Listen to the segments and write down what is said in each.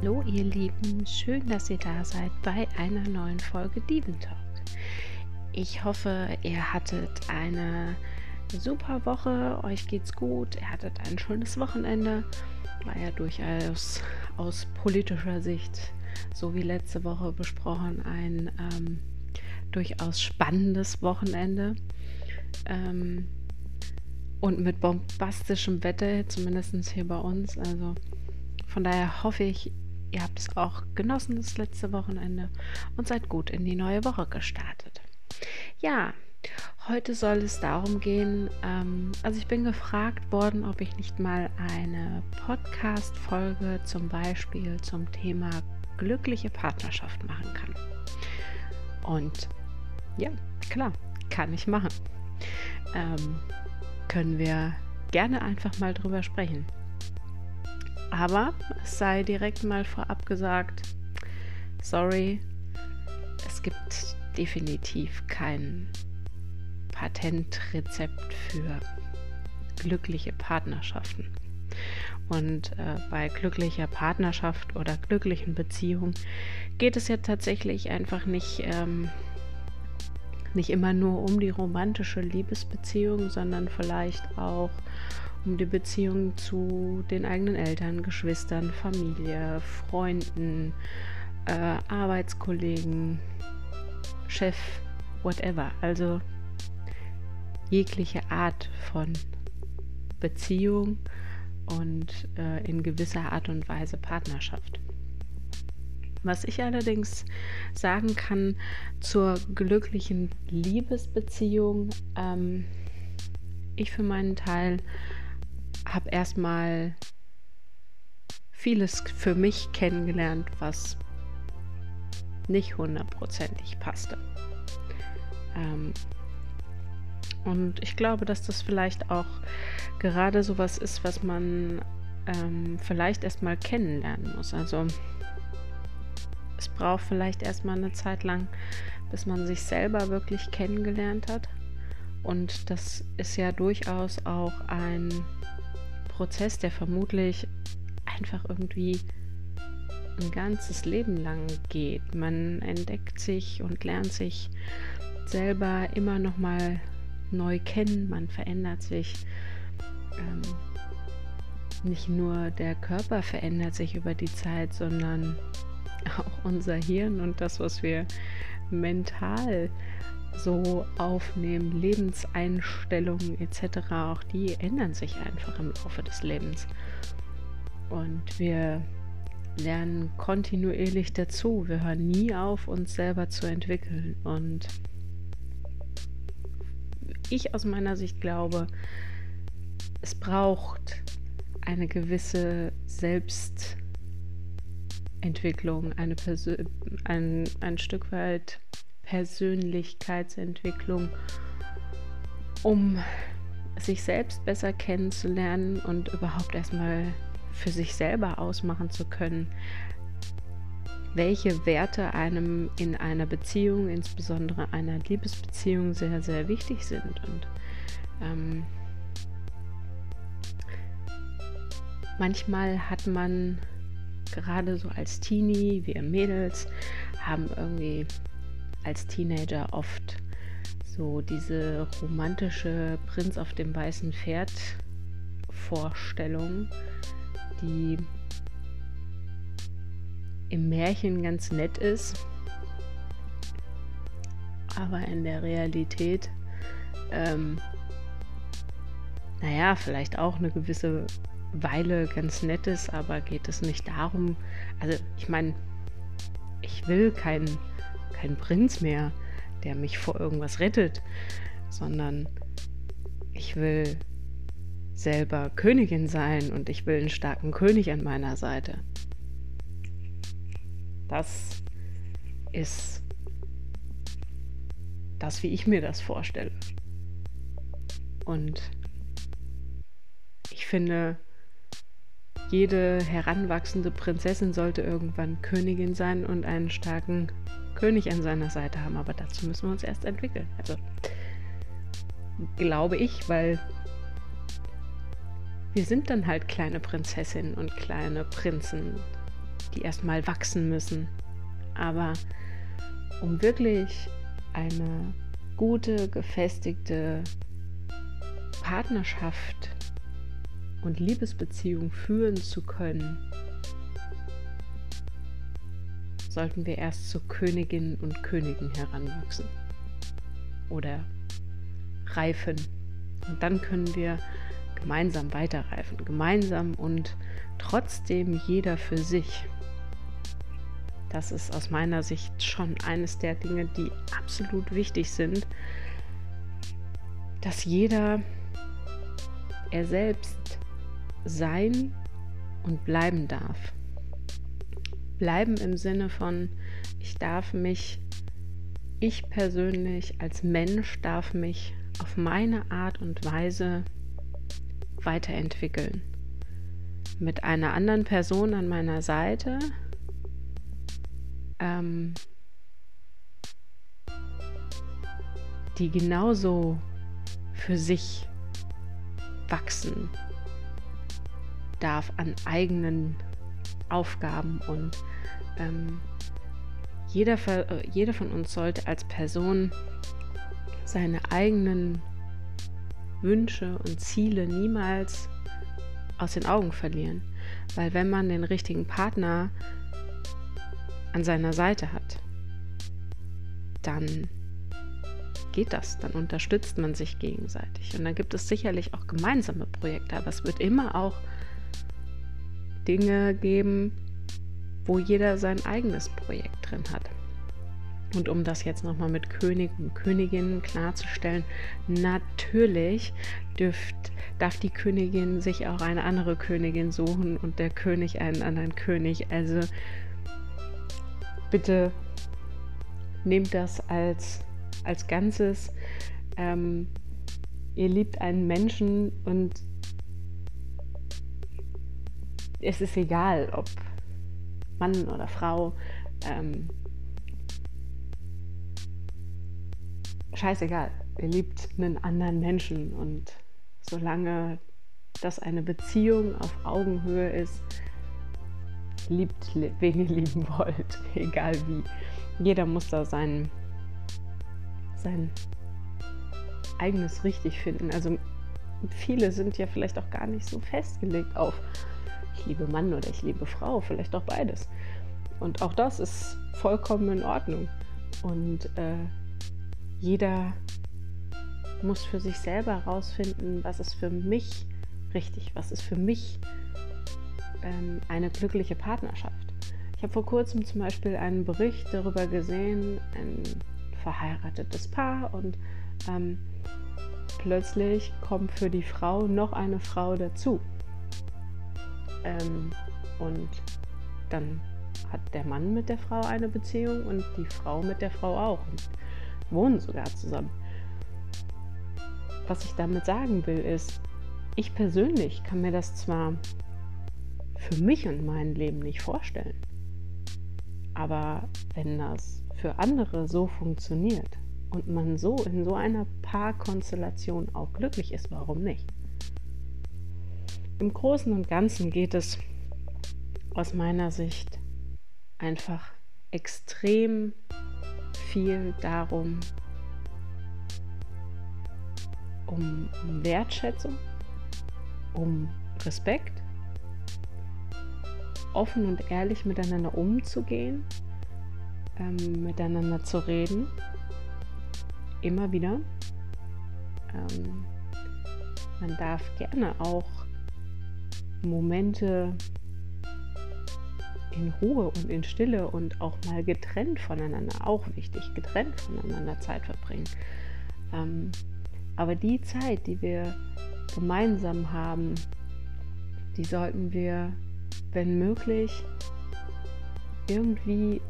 Hallo ihr Lieben, schön, dass ihr da seid bei einer neuen Folge Dieventalk. Ich hoffe, ihr hattet eine super Woche, euch geht's gut, ihr hattet ein schönes Wochenende. War ja durchaus aus politischer Sicht, so wie letzte Woche besprochen, ein ähm, durchaus spannendes Wochenende. Ähm, und mit bombastischem Wetter, zumindest hier bei uns. Also von daher hoffe ich, ihr habt es auch genossen das letzte Wochenende und seid gut in die neue Woche gestartet. Ja, heute soll es darum gehen, ähm, also ich bin gefragt worden, ob ich nicht mal eine Podcast-Folge zum Beispiel zum Thema glückliche Partnerschaft machen kann. Und ja, klar, kann ich machen. Ähm, können wir gerne einfach mal drüber sprechen. Aber es sei direkt mal vorab gesagt, sorry, es gibt definitiv kein Patentrezept für glückliche Partnerschaften. Und äh, bei glücklicher Partnerschaft oder glücklichen Beziehung geht es ja tatsächlich einfach nicht, ähm, nicht immer nur um die romantische Liebesbeziehung, sondern vielleicht auch um die Beziehung zu den eigenen Eltern, Geschwistern, Familie, Freunden, äh, Arbeitskollegen, Chef, whatever. Also jegliche Art von Beziehung und äh, in gewisser Art und Weise Partnerschaft. Was ich allerdings sagen kann zur glücklichen Liebesbeziehung, ähm, ich für meinen Teil habe erstmal vieles für mich kennengelernt, was nicht hundertprozentig passte. Ähm, und ich glaube, dass das vielleicht auch gerade so was ist, was man ähm, vielleicht erstmal kennenlernen muss. Also es braucht vielleicht erstmal eine Zeit lang, bis man sich selber wirklich kennengelernt hat. Und das ist ja durchaus auch ein Prozess, der vermutlich einfach irgendwie ein ganzes Leben lang geht. Man entdeckt sich und lernt sich selber immer noch mal neu kennen. Man verändert sich. Ähm, nicht nur der Körper verändert sich über die Zeit, sondern auch unser Hirn und das, was wir mental so aufnehmen, Lebenseinstellungen etc., auch die ändern sich einfach im Laufe des Lebens. Und wir lernen kontinuierlich dazu. Wir hören nie auf, uns selber zu entwickeln. Und ich aus meiner Sicht glaube, es braucht eine gewisse Selbstentwicklung, eine ein, ein Stück weit Persönlichkeitsentwicklung, um sich selbst besser kennenzulernen und überhaupt erstmal für sich selber ausmachen zu können, welche Werte einem in einer Beziehung, insbesondere einer Liebesbeziehung, sehr, sehr wichtig sind. Und ähm, manchmal hat man gerade so als Teenie, wir Mädels, haben irgendwie als Teenager oft so diese romantische Prinz auf dem weißen Pferd Vorstellung, die im Märchen ganz nett ist, aber in der Realität, ähm, naja, vielleicht auch eine gewisse Weile ganz nett ist, aber geht es nicht darum, also ich meine, ich will keinen kein Prinz mehr, der mich vor irgendwas rettet, sondern ich will selber Königin sein und ich will einen starken König an meiner Seite. Das ist das, wie ich mir das vorstelle. Und ich finde, jede heranwachsende Prinzessin sollte irgendwann Königin sein und einen starken König an seiner Seite haben. Aber dazu müssen wir uns erst entwickeln. Also glaube ich, weil wir sind dann halt kleine Prinzessinnen und kleine Prinzen die erstmal wachsen müssen. Aber um wirklich eine gute, gefestigte Partnerschaft und Liebesbeziehung führen zu können, sollten wir erst zu Königinnen und Königen heranwachsen oder reifen. Und dann können wir gemeinsam weiterreifen, gemeinsam und trotzdem jeder für sich. Das ist aus meiner Sicht schon eines der Dinge, die absolut wichtig sind, dass jeder er selbst sein und bleiben darf. Bleiben im Sinne von, ich darf mich, ich persönlich als Mensch darf mich auf meine Art und Weise weiterentwickeln. Mit einer anderen Person an meiner Seite, ähm, die genauso für sich wachsen darf an eigenen Aufgaben und ähm, jeder, äh, jeder von uns sollte als Person seine eigenen Wünsche und Ziele niemals aus den Augen verlieren. Weil wenn man den richtigen Partner an seiner Seite hat, dann geht das, dann unterstützt man sich gegenseitig. Und dann gibt es sicherlich auch gemeinsame Projekte, aber es wird immer auch Dinge geben, wo jeder sein eigenes Projekt drin hat. Und um das jetzt nochmal mit König und Königinnen klarzustellen, natürlich dürft, darf die Königin sich auch eine andere Königin suchen und der König einen anderen König. Also bitte nehmt das als, als Ganzes. Ähm, ihr liebt einen Menschen und es ist egal, ob Mann oder Frau. Ähm, scheißegal. Ihr liebt einen anderen Menschen und solange das eine Beziehung auf Augenhöhe ist, liebt, wen ihr lieben wollt, egal wie. Jeder muss da sein, sein eigenes richtig finden. Also viele sind ja vielleicht auch gar nicht so festgelegt auf ich liebe Mann oder ich liebe Frau, vielleicht auch beides. Und auch das ist vollkommen in Ordnung. Und äh, jeder muss für sich selber herausfinden, was ist für mich richtig, was ist für mich ähm, eine glückliche Partnerschaft. Ich habe vor kurzem zum Beispiel einen Bericht darüber gesehen, ein verheiratetes Paar und ähm, plötzlich kommt für die Frau noch eine Frau dazu. Ähm, und dann hat der Mann mit der Frau eine Beziehung und die Frau mit der Frau auch und wohnen sogar zusammen. Was ich damit sagen will, ist, ich persönlich kann mir das zwar für mich und mein Leben nicht vorstellen, aber wenn das für andere so funktioniert und man so in so einer Paarkonstellation auch glücklich ist, warum nicht? Im Großen und Ganzen geht es aus meiner Sicht einfach extrem viel darum, um Wertschätzung, um Respekt, offen und ehrlich miteinander umzugehen, ähm, miteinander zu reden, immer wieder. Ähm, man darf gerne auch Momente in Ruhe und in Stille und auch mal getrennt voneinander, auch wichtig, getrennt voneinander Zeit verbringen. Ähm, aber die Zeit, die wir gemeinsam haben, die sollten wir, wenn möglich, irgendwie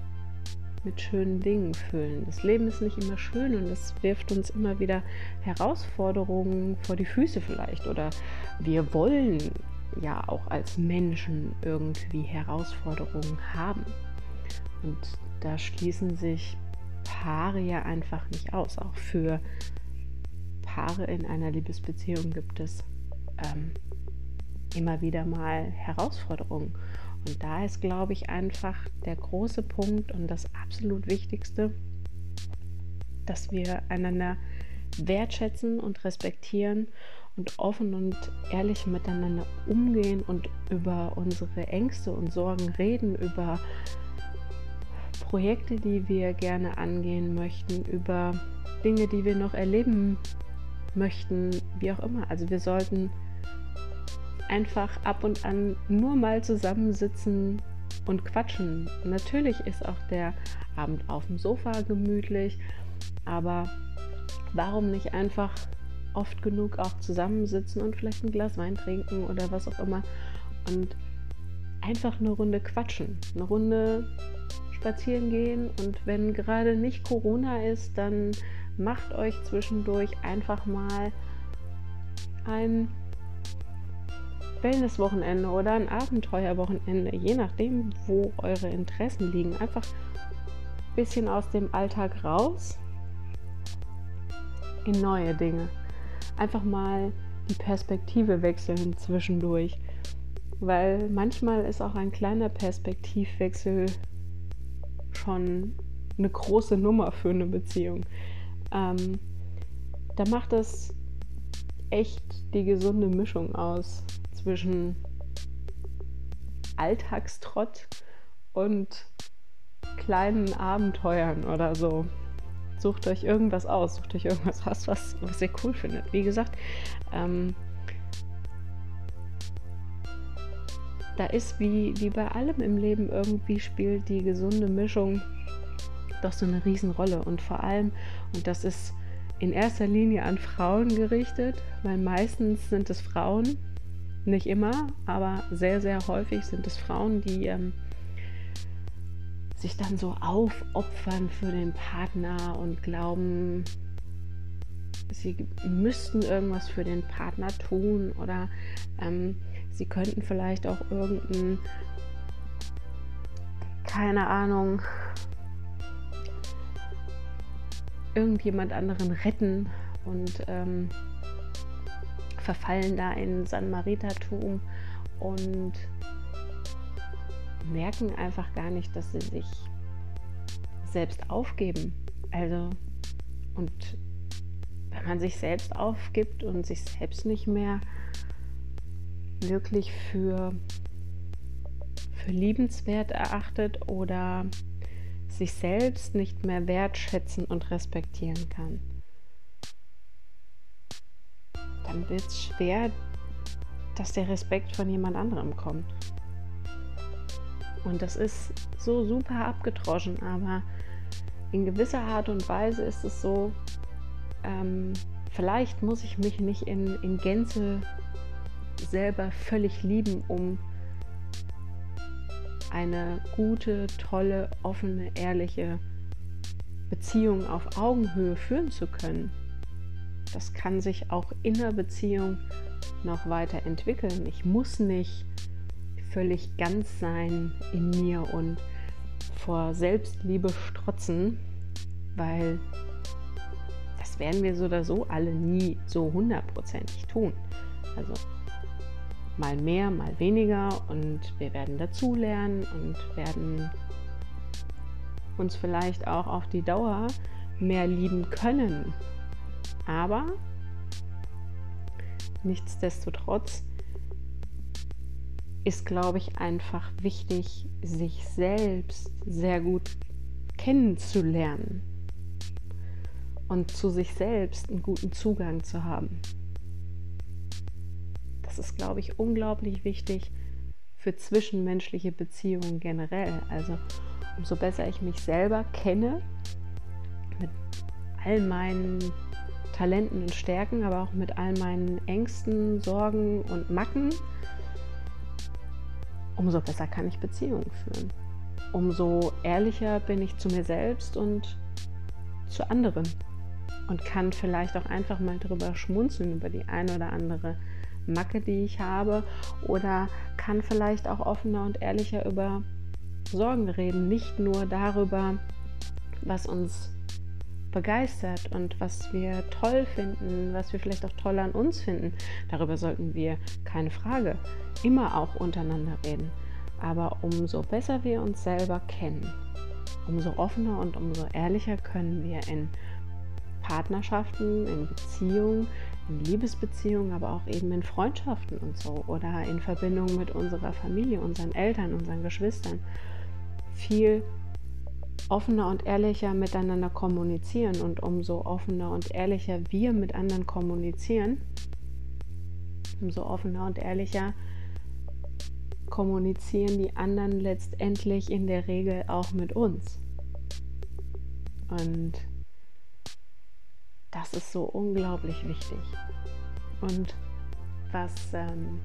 mit schönen Dingen füllen. Das Leben ist nicht immer schön und es wirft uns immer wieder Herausforderungen vor die Füße vielleicht oder wir wollen ja auch als Menschen irgendwie Herausforderungen haben. Und da schließen sich Paare ja einfach nicht aus. Auch für Paare in einer Liebesbeziehung gibt es ähm, immer wieder mal Herausforderungen. Und da ist, glaube ich, einfach der große Punkt und das absolut Wichtigste, dass wir einander wertschätzen und respektieren und offen und ehrlich miteinander umgehen und über unsere Ängste und Sorgen reden, über Projekte, die wir gerne angehen möchten, über Dinge, die wir noch erleben möchten, wie auch immer. Also wir sollten einfach ab und an nur mal zusammensitzen und quatschen. Natürlich ist auch der Abend auf dem Sofa gemütlich, aber warum nicht einfach oft genug auch zusammensitzen und vielleicht ein Glas Wein trinken oder was auch immer und einfach eine Runde quatschen, eine Runde spazieren gehen und wenn gerade nicht Corona ist, dann macht euch zwischendurch einfach mal ein Wellnesswochenende oder ein Abenteuerwochenende, je nachdem, wo eure Interessen liegen. Einfach ein bisschen aus dem Alltag raus in neue Dinge. Einfach mal die Perspektive wechseln zwischendurch. Weil manchmal ist auch ein kleiner Perspektivwechsel schon eine große Nummer für eine Beziehung. Ähm, da macht es echt die gesunde Mischung aus zwischen Alltagstrott und kleinen Abenteuern oder so. Sucht euch irgendwas aus, sucht euch irgendwas aus, was, was ihr cool findet. Wie gesagt, ähm, da ist wie, wie bei allem im Leben irgendwie spielt die gesunde Mischung doch so eine Riesenrolle. Und vor allem, und das ist in erster Linie an Frauen gerichtet, weil meistens sind es Frauen, nicht immer, aber sehr, sehr häufig sind es Frauen, die ähm, sich dann so aufopfern für den Partner und glauben, sie müssten irgendwas für den Partner tun oder ähm, sie könnten vielleicht auch irgendeinen, keine Ahnung, irgendjemand anderen retten und ähm, verfallen da in San Maritertum und merken einfach gar nicht, dass sie sich selbst aufgeben. Also, und wenn man sich selbst aufgibt und sich selbst nicht mehr wirklich für, für liebenswert erachtet oder sich selbst nicht mehr wertschätzen und respektieren kann, dann wird es schwer, dass der Respekt von jemand anderem kommt. Und das ist so super abgedroschen, aber in gewisser Art und Weise ist es so, ähm, vielleicht muss ich mich nicht in, in Gänze selber völlig lieben, um eine gute, tolle, offene, ehrliche Beziehung auf Augenhöhe führen zu können. Das kann sich auch in der Beziehung noch weiter entwickeln. Ich muss nicht völlig ganz sein in mir und vor Selbstliebe strotzen, weil das werden wir so oder so alle nie so hundertprozentig tun. Also mal mehr, mal weniger und wir werden dazulernen und werden uns vielleicht auch auf die Dauer mehr lieben können. Aber nichtsdestotrotz ist, glaube ich, einfach wichtig, sich selbst sehr gut kennenzulernen und zu sich selbst einen guten Zugang zu haben ist, glaube ich, unglaublich wichtig für zwischenmenschliche Beziehungen generell. Also umso besser ich mich selber kenne, mit all meinen Talenten und Stärken, aber auch mit all meinen Ängsten, Sorgen und Macken, umso besser kann ich Beziehungen führen. Umso ehrlicher bin ich zu mir selbst und zu anderen und kann vielleicht auch einfach mal darüber schmunzeln über die eine oder andere Macke, die ich habe, oder kann vielleicht auch offener und ehrlicher über Sorgen reden, nicht nur darüber, was uns begeistert und was wir toll finden, was wir vielleicht auch toll an uns finden. Darüber sollten wir, keine Frage, immer auch untereinander reden. Aber umso besser wir uns selber kennen, umso offener und umso ehrlicher können wir in Partnerschaften, in Beziehungen, in Liebesbeziehungen, aber auch eben in Freundschaften und so oder in Verbindung mit unserer Familie, unseren Eltern, unseren Geschwistern viel offener und ehrlicher miteinander kommunizieren und umso offener und ehrlicher wir mit anderen kommunizieren, umso offener und ehrlicher kommunizieren die anderen letztendlich in der Regel auch mit uns. Und das ist so unglaublich wichtig. Und was ähm,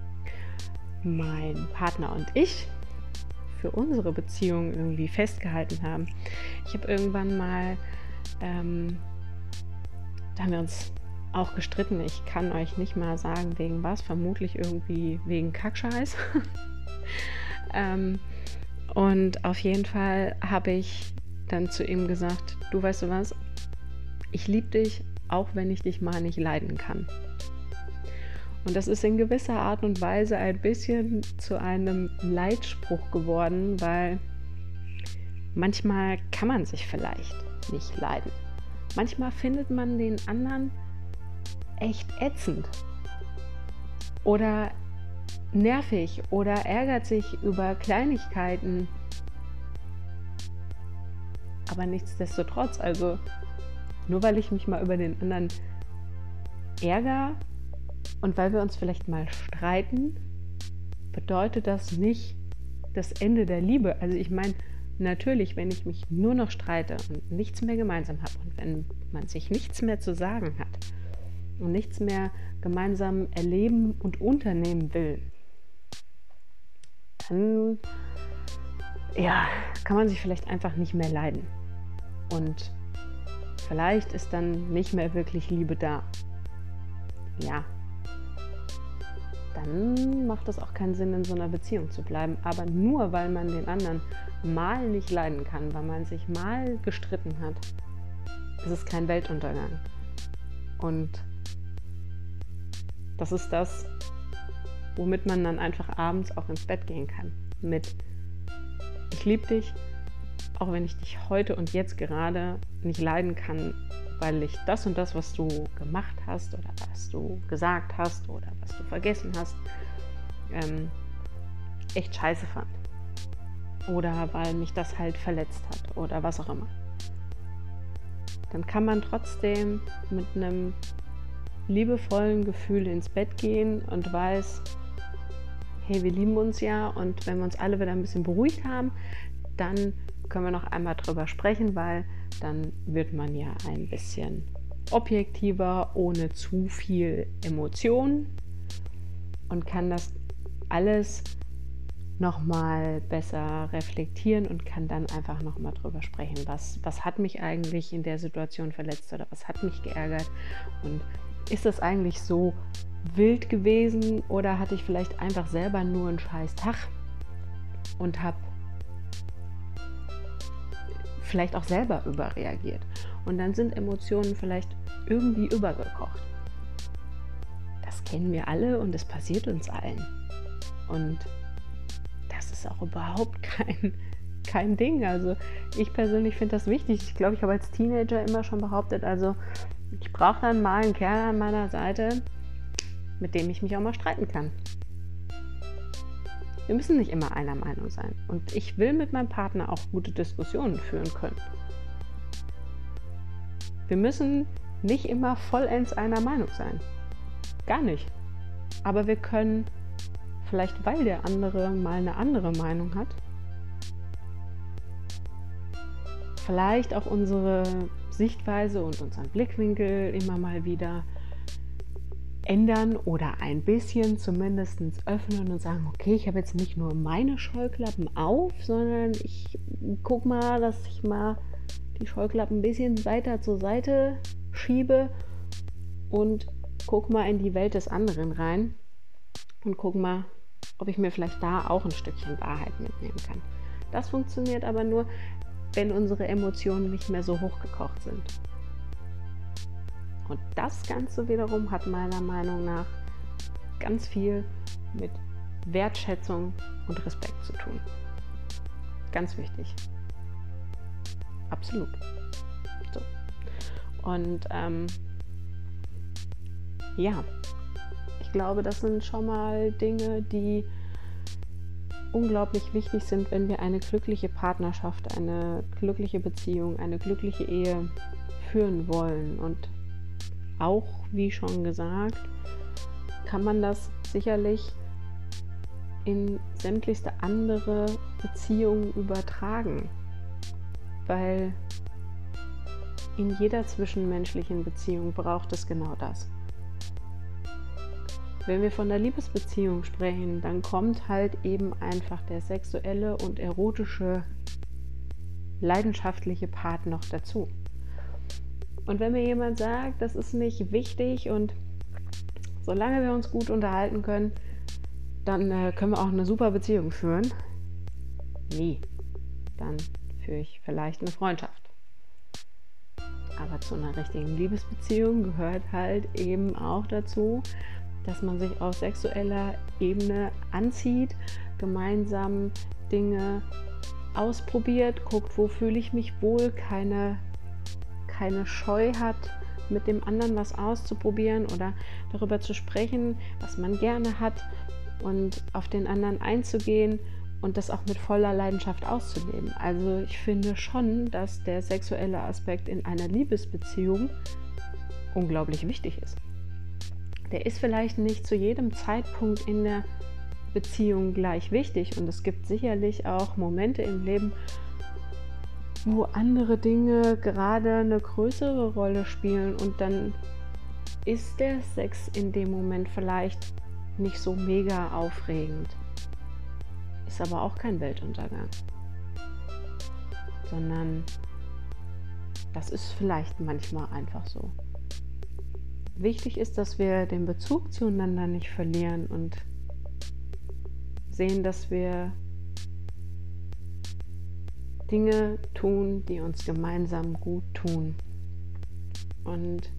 mein Partner und ich für unsere Beziehung irgendwie festgehalten haben. Ich habe irgendwann mal, ähm, da haben wir uns auch gestritten. Ich kann euch nicht mal sagen, wegen was. Vermutlich irgendwie wegen Kackscheiß. ähm, und auf jeden Fall habe ich dann zu ihm gesagt, du weißt du was, ich liebe dich, auch wenn ich dich mal nicht leiden kann. Und das ist in gewisser Art und Weise ein bisschen zu einem Leitspruch geworden, weil manchmal kann man sich vielleicht nicht leiden. Manchmal findet man den anderen echt ätzend oder nervig oder ärgert sich über Kleinigkeiten. Aber nichtsdestotrotz, also nur weil ich mich mal über den anderen ärgere, und weil wir uns vielleicht mal streiten, bedeutet das nicht das Ende der Liebe. Also ich meine, natürlich, wenn ich mich nur noch streite und nichts mehr gemeinsam habe und wenn man sich nichts mehr zu sagen hat und nichts mehr gemeinsam erleben und unternehmen will, dann ja, kann man sich vielleicht einfach nicht mehr leiden. Und vielleicht ist dann nicht mehr wirklich Liebe da. Ja, dann macht es auch keinen Sinn, in so einer Beziehung zu bleiben. Aber nur weil man den anderen mal nicht leiden kann, weil man sich mal gestritten hat, ist es kein Weltuntergang. Und das ist das, womit man dann einfach abends auch ins Bett gehen kann. Mit Ich liebe dich, auch wenn ich dich heute und jetzt gerade nicht leiden kann, weil ich das und das, was du gemacht hast oder was du gesagt hast oder was du vergessen hast, ähm, echt scheiße fand. Oder weil mich das halt verletzt hat oder was auch immer. Dann kann man trotzdem mit einem liebevollen Gefühl ins Bett gehen und weiß, hey, wir lieben uns ja und wenn wir uns alle wieder ein bisschen beruhigt haben, dann können wir noch einmal drüber sprechen, weil dann wird man ja ein bisschen objektiver, ohne zu viel Emotion und kann das alles nochmal besser reflektieren und kann dann einfach nochmal drüber sprechen, was, was hat mich eigentlich in der Situation verletzt oder was hat mich geärgert? Und ist das eigentlich so wild gewesen oder hatte ich vielleicht einfach selber nur einen scheiß Tag und habe vielleicht auch selber überreagiert. Und dann sind Emotionen vielleicht irgendwie übergekocht. Das kennen wir alle und es passiert uns allen. Und das ist auch überhaupt kein, kein Ding. Also ich persönlich finde das wichtig. Ich glaube, ich habe als Teenager immer schon behauptet, also ich brauche dann mal einen Kerl an meiner Seite, mit dem ich mich auch mal streiten kann. Wir müssen nicht immer einer Meinung sein. Und ich will mit meinem Partner auch gute Diskussionen führen können. Wir müssen nicht immer vollends einer Meinung sein. Gar nicht. Aber wir können, vielleicht weil der andere mal eine andere Meinung hat, vielleicht auch unsere Sichtweise und unseren Blickwinkel immer mal wieder ändern oder ein bisschen zumindest öffnen und sagen, okay, ich habe jetzt nicht nur meine Scheuklappen auf, sondern ich gucke mal, dass ich mal die Scheuklappen ein bisschen weiter zur Seite schiebe und guck mal in die Welt des anderen rein und guck mal, ob ich mir vielleicht da auch ein Stückchen Wahrheit mitnehmen kann. Das funktioniert aber nur, wenn unsere Emotionen nicht mehr so hochgekocht sind. Und das Ganze wiederum hat meiner Meinung nach ganz viel mit Wertschätzung und Respekt zu tun. Ganz wichtig. Absolut. So. Und ähm, ja, ich glaube, das sind schon mal Dinge, die unglaublich wichtig sind, wenn wir eine glückliche Partnerschaft, eine glückliche Beziehung, eine glückliche Ehe führen wollen. Und auch, wie schon gesagt, kann man das sicherlich in sämtlichste andere Beziehungen übertragen. Weil in jeder zwischenmenschlichen Beziehung braucht es genau das. Wenn wir von der Liebesbeziehung sprechen, dann kommt halt eben einfach der sexuelle und erotische, leidenschaftliche Part noch dazu. Und wenn mir jemand sagt, das ist nicht wichtig und solange wir uns gut unterhalten können, dann äh, können wir auch eine super Beziehung führen. Nie. Dann führe ich vielleicht eine Freundschaft. Aber zu einer richtigen Liebesbeziehung gehört halt eben auch dazu, dass man sich auf sexueller Ebene anzieht, gemeinsam Dinge ausprobiert, guckt, wo fühle ich mich wohl, keine, keine Scheu hat, mit dem anderen was auszuprobieren oder darüber zu sprechen, was man gerne hat und auf den anderen einzugehen und das auch mit voller Leidenschaft auszuleben. Also ich finde schon, dass der sexuelle Aspekt in einer Liebesbeziehung unglaublich wichtig ist der ist vielleicht nicht zu jedem Zeitpunkt in der Beziehung gleich wichtig. Und es gibt sicherlich auch Momente im Leben, wo andere Dinge gerade eine größere Rolle spielen und dann ist der Sex in dem Moment vielleicht nicht so mega aufregend. Ist aber auch kein Weltuntergang. Sondern das ist vielleicht manchmal einfach so wichtig ist, dass wir den Bezug zueinander nicht verlieren und sehen, dass wir Dinge tun, die uns gemeinsam gut tun. Und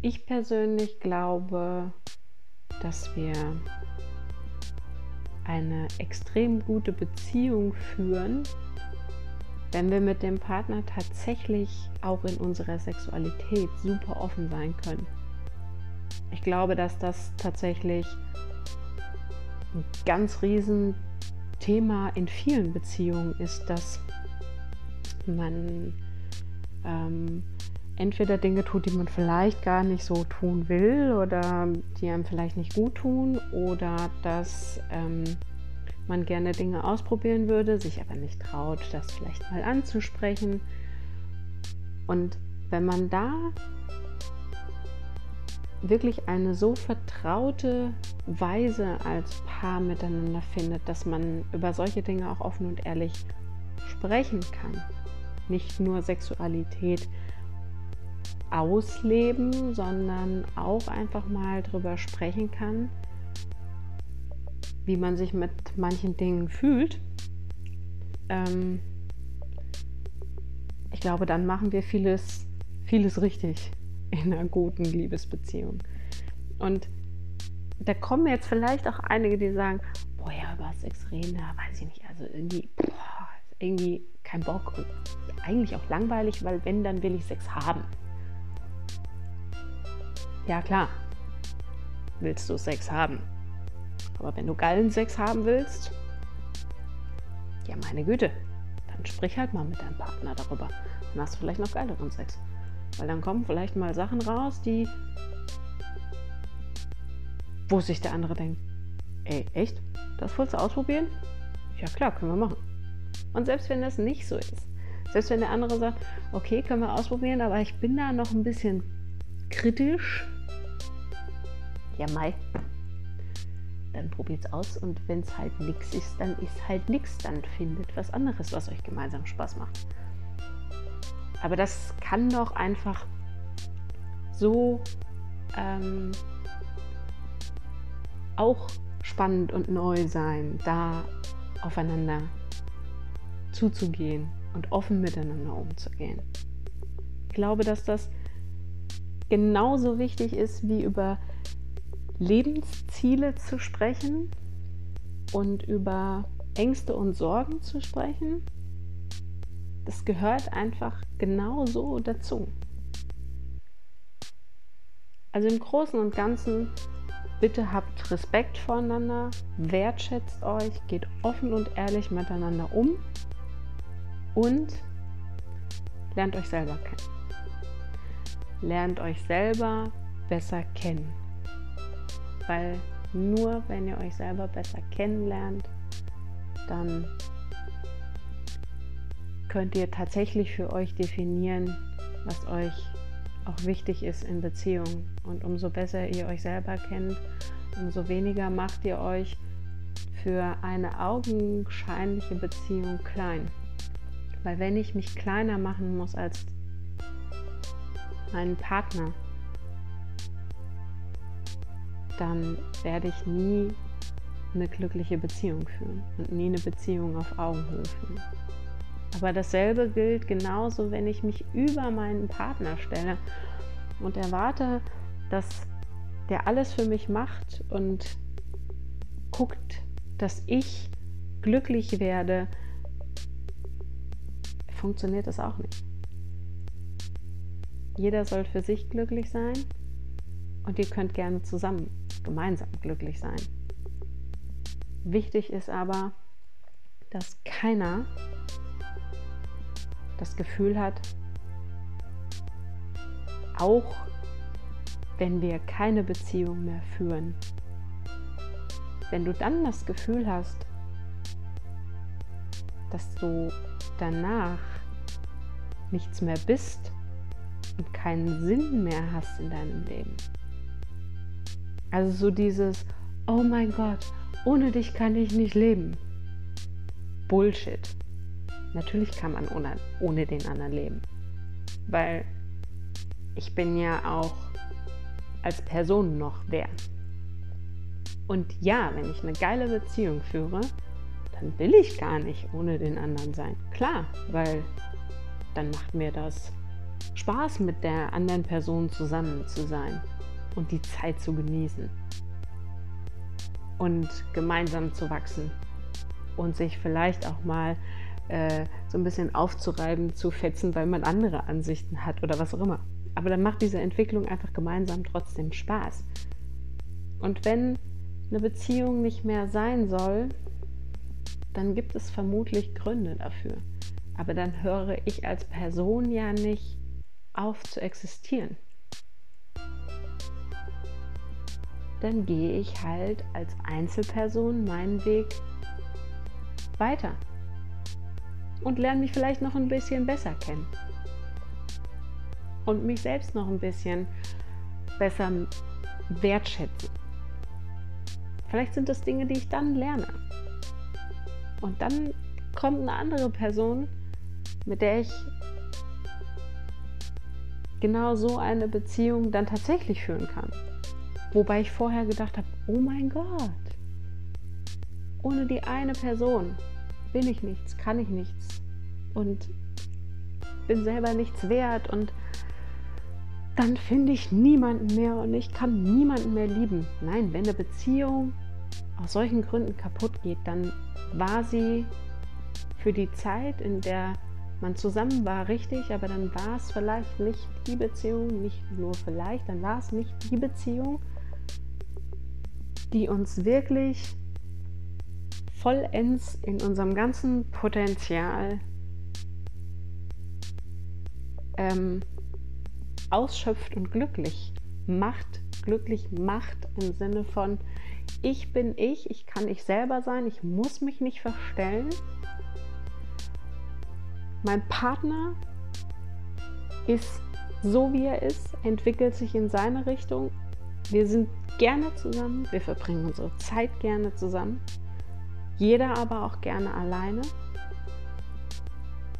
ich persönlich glaube, dass wir eine extrem gute Beziehung führen, wenn wir mit dem Partner tatsächlich auch in unserer Sexualität super offen sein können. Ich glaube, dass das tatsächlich ein ganz riesen Thema in vielen Beziehungen ist, dass man ähm, entweder Dinge tut, die man vielleicht gar nicht so tun will oder die einem vielleicht nicht gut tun oder dass ähm, man gerne Dinge ausprobieren würde, sich aber nicht traut, das vielleicht mal anzusprechen. Und wenn man da wirklich eine so vertraute Weise als Paar miteinander findet, dass man über solche Dinge auch offen und ehrlich sprechen kann. Nicht nur Sexualität ausleben, sondern auch einfach mal drüber sprechen kann, wie man sich mit manchen Dingen fühlt, ähm, ich glaube, dann machen wir vieles, vieles richtig in einer guten Liebesbeziehung. Und da kommen jetzt vielleicht auch einige, die sagen, boah, ja, über Sex reden, da weiß ich nicht, also irgendwie, boah, irgendwie kein Bock und eigentlich auch langweilig, weil wenn, dann will ich Sex haben. Ja, klar, willst du Sex haben. Aber wenn du geilen Sex haben willst, ja meine Güte, dann sprich halt mal mit deinem Partner darüber. Dann hast du vielleicht noch geileren Sex. Weil dann kommen vielleicht mal Sachen raus, die, wo sich der andere denkt, ey, echt? Das wolltest du ausprobieren? Ja klar, können wir machen. Und selbst wenn das nicht so ist, selbst wenn der andere sagt, okay, können wir ausprobieren, aber ich bin da noch ein bisschen kritisch. Ja, Mai, dann probiert es aus und wenn es halt nichts ist, dann ist halt nichts. Dann findet was anderes, was euch gemeinsam Spaß macht. Aber das kann doch einfach so ähm, auch spannend und neu sein, da aufeinander zuzugehen und offen miteinander umzugehen. Ich glaube, dass das genauso wichtig ist, wie über Lebensziele zu sprechen und über Ängste und Sorgen zu sprechen. Das gehört einfach genauso dazu. Also im Großen und Ganzen, bitte habt Respekt voreinander, wertschätzt euch, geht offen und ehrlich miteinander um und lernt euch selber kennen. Lernt euch selber besser kennen. Weil nur wenn ihr euch selber besser kennenlernt, dann könnt ihr tatsächlich für euch definieren, was euch auch wichtig ist in Beziehungen. Und umso besser ihr euch selber kennt, umso weniger macht ihr euch für eine augenscheinliche Beziehung klein. Weil wenn ich mich kleiner machen muss als meinen Partner, dann werde ich nie eine glückliche Beziehung führen und nie eine Beziehung auf Augenhöhe führen. Aber dasselbe gilt genauso, wenn ich mich über meinen Partner stelle und erwarte, dass der alles für mich macht und guckt, dass ich glücklich werde, funktioniert das auch nicht. Jeder soll für sich glücklich sein und ihr könnt gerne zusammen, gemeinsam glücklich sein. Wichtig ist aber, dass keiner das Gefühl hat, auch wenn wir keine Beziehung mehr führen, wenn du dann das Gefühl hast, dass du danach nichts mehr bist und keinen Sinn mehr hast in deinem Leben. Also so dieses, oh mein Gott, ohne dich kann ich nicht leben. Bullshit. Natürlich kann man ohne, ohne den anderen leben. Weil ich bin ja auch als Person noch wer. Und ja, wenn ich eine geile Beziehung führe, dann will ich gar nicht ohne den anderen sein. Klar, weil dann macht mir das Spaß, mit der anderen Person zusammen zu sein und die Zeit zu genießen und gemeinsam zu wachsen und sich vielleicht auch mal äh, so ein bisschen aufzureiben, zu fetzen, weil man andere Ansichten hat oder was auch immer. Aber dann macht diese Entwicklung einfach gemeinsam trotzdem Spaß. Und wenn eine Beziehung nicht mehr sein soll, dann gibt es vermutlich Gründe dafür. Aber dann höre ich als Person ja nicht auf zu existieren. dann gehe ich halt als Einzelperson meinen Weg weiter und lerne mich vielleicht noch ein bisschen besser kennen und mich selbst noch ein bisschen besser wertschätzen. Vielleicht sind das Dinge, die ich dann lerne. Und dann kommt eine andere Person, mit der ich genau so eine Beziehung dann tatsächlich führen kann. Wobei ich vorher gedacht habe, oh mein Gott, ohne die eine Person bin ich nichts, kann ich nichts und bin selber nichts wert und dann finde ich niemanden mehr und ich kann niemanden mehr lieben. Nein, wenn eine Beziehung aus solchen Gründen kaputt geht, dann war sie für die Zeit, in der man zusammen war, richtig, aber dann war es vielleicht nicht die Beziehung, nicht nur vielleicht, dann war es nicht die Beziehung, die uns wirklich vollends in unserem ganzen Potenzial ähm, ausschöpft und glücklich macht. Glücklich macht im Sinne von, ich bin ich, ich kann ich selber sein, ich muss mich nicht verstellen. Mein Partner ist so, wie er ist, entwickelt sich in seine Richtung. Wir sind gerne zusammen, wir verbringen unsere Zeit gerne zusammen, jeder aber auch gerne alleine.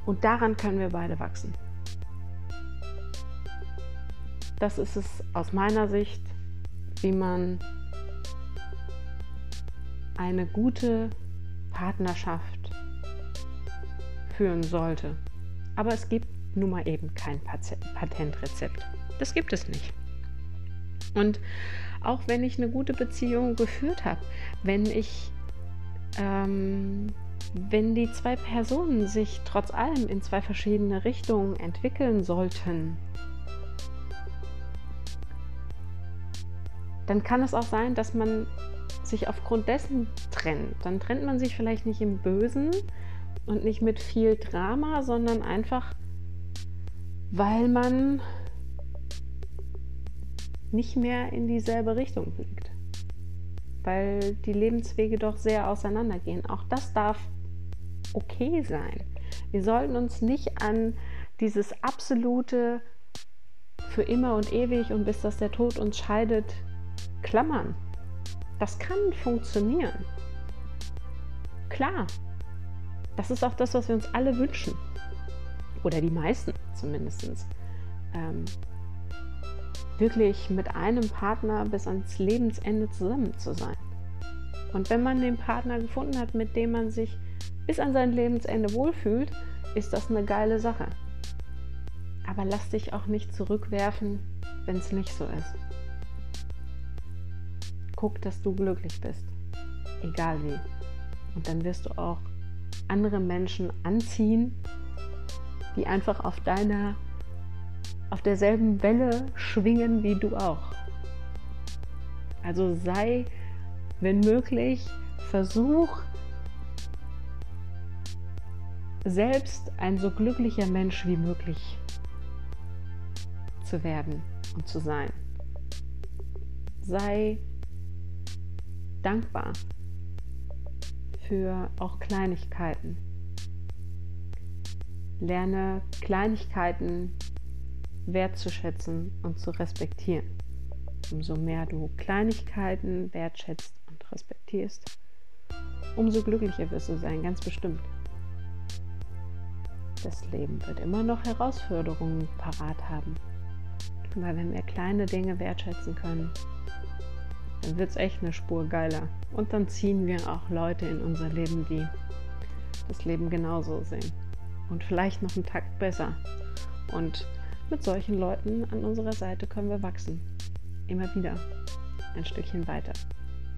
Und daran können wir beide wachsen. Das ist es aus meiner Sicht, wie man eine gute Partnerschaft führen sollte. Aber es gibt nun mal eben kein Patentrezept. Das gibt es nicht. Und auch wenn ich eine gute Beziehung geführt habe, wenn ich, ähm, wenn die zwei Personen sich trotz allem in zwei verschiedene Richtungen entwickeln sollten, dann kann es auch sein, dass man sich aufgrund dessen trennt. Dann trennt man sich vielleicht nicht im Bösen und nicht mit viel Drama, sondern einfach, weil man nicht mehr in dieselbe Richtung fliegt. Weil die Lebenswege doch sehr auseinandergehen. Auch das darf okay sein. Wir sollten uns nicht an dieses absolute für immer und ewig und bis dass der Tod uns scheidet klammern. Das kann funktionieren. Klar. Das ist auch das, was wir uns alle wünschen. Oder die meisten zumindest. Ähm, wirklich mit einem Partner bis ans Lebensende zusammen zu sein. Und wenn man den Partner gefunden hat, mit dem man sich bis an sein Lebensende wohlfühlt, ist das eine geile Sache. Aber lass dich auch nicht zurückwerfen, wenn es nicht so ist. Guck, dass du glücklich bist, egal wie. Und dann wirst du auch andere Menschen anziehen, die einfach auf deiner auf derselben Welle schwingen wie du auch. Also sei, wenn möglich, versuch selbst ein so glücklicher Mensch wie möglich zu werden und zu sein. Sei dankbar für auch Kleinigkeiten. Lerne Kleinigkeiten wertzuschätzen und zu respektieren. Umso mehr du Kleinigkeiten wertschätzt und respektierst, umso glücklicher wirst du sein, ganz bestimmt. Das Leben wird immer noch Herausforderungen parat haben. Weil wenn wir kleine Dinge wertschätzen können, dann wird es echt eine Spur geiler. Und dann ziehen wir auch Leute in unser Leben, die das Leben genauso sehen. Und vielleicht noch einen Takt besser. Und mit solchen Leuten an unserer Seite können wir wachsen. Immer wieder. Ein Stückchen weiter.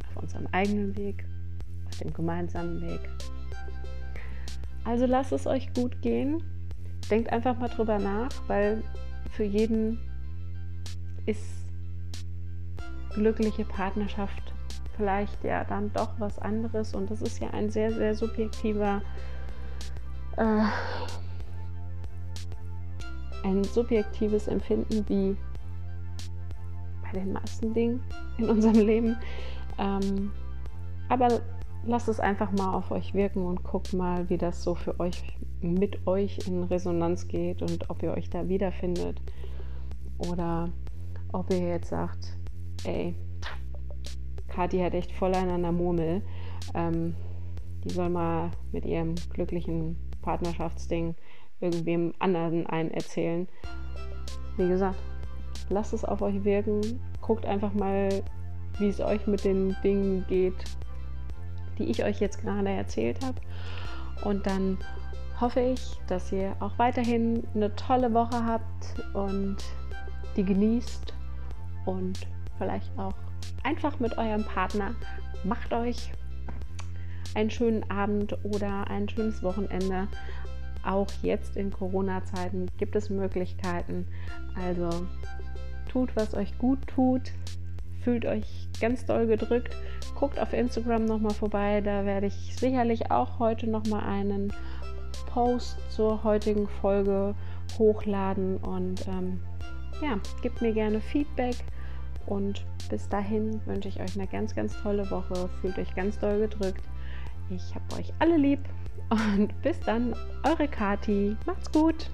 Auf unserem eigenen Weg, auf dem gemeinsamen Weg. Also lasst es euch gut gehen. Denkt einfach mal drüber nach, weil für jeden ist glückliche Partnerschaft vielleicht ja dann doch was anderes und das ist ja ein sehr, sehr subjektiver äh, ein subjektives Empfinden wie bei den meisten Dingen in unserem Leben. Ähm, aber lasst es einfach mal auf euch wirken und guckt mal, wie das so für euch mit euch in Resonanz geht und ob ihr euch da wiederfindet oder ob ihr jetzt sagt, ey, Kathi hat echt voll an einer Murmel. Ähm, die soll mal mit ihrem glücklichen Partnerschaftsding irgendwem anderen einen erzählen. Wie gesagt, lasst es auf euch wirken. Guckt einfach mal, wie es euch mit den Dingen geht, die ich euch jetzt gerade erzählt habe. Und dann hoffe ich, dass ihr auch weiterhin eine tolle Woche habt und die genießt und vielleicht auch einfach mit eurem Partner macht euch einen schönen Abend oder ein schönes Wochenende auch jetzt in Corona-Zeiten gibt es Möglichkeiten. Also tut, was euch gut tut. Fühlt euch ganz doll gedrückt. Guckt auf Instagram nochmal vorbei. Da werde ich sicherlich auch heute nochmal einen Post zur heutigen Folge hochladen. Und ähm, ja, gebt mir gerne Feedback. Und bis dahin wünsche ich euch eine ganz, ganz tolle Woche. Fühlt euch ganz doll gedrückt. Ich habe euch alle lieb. Und bis dann, eure Kati. Macht's gut.